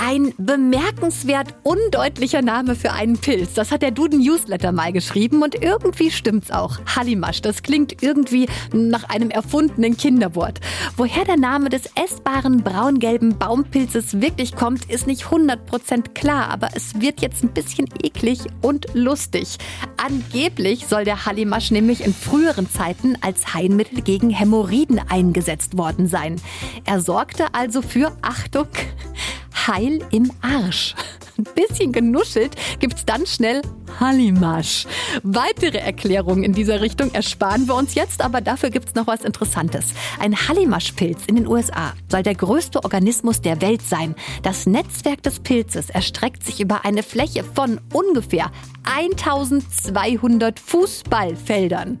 Ein bemerkenswert undeutlicher Name für einen Pilz. Das hat der Duden Newsletter mal geschrieben und irgendwie stimmt's auch. Hallimasch, das klingt irgendwie nach einem erfundenen Kinderwort. Woher der Name des essbaren braungelben Baumpilzes wirklich kommt, ist nicht 100% klar, aber es wird jetzt ein bisschen eklig und lustig. Angeblich soll der Hallimasch nämlich in früheren Zeiten als Heilmittel gegen Hämorrhoiden eingesetzt worden sein. Er sorgte also für, Achtung, Heil im Arsch. Ein bisschen genuschelt gibt's dann schnell Hallimasch. Weitere Erklärungen in dieser Richtung ersparen wir uns jetzt, aber dafür gibt's noch was Interessantes. Ein Hallimaschpilz in den USA soll der größte Organismus der Welt sein. Das Netzwerk des Pilzes erstreckt sich über eine Fläche von ungefähr 1200 Fußballfeldern.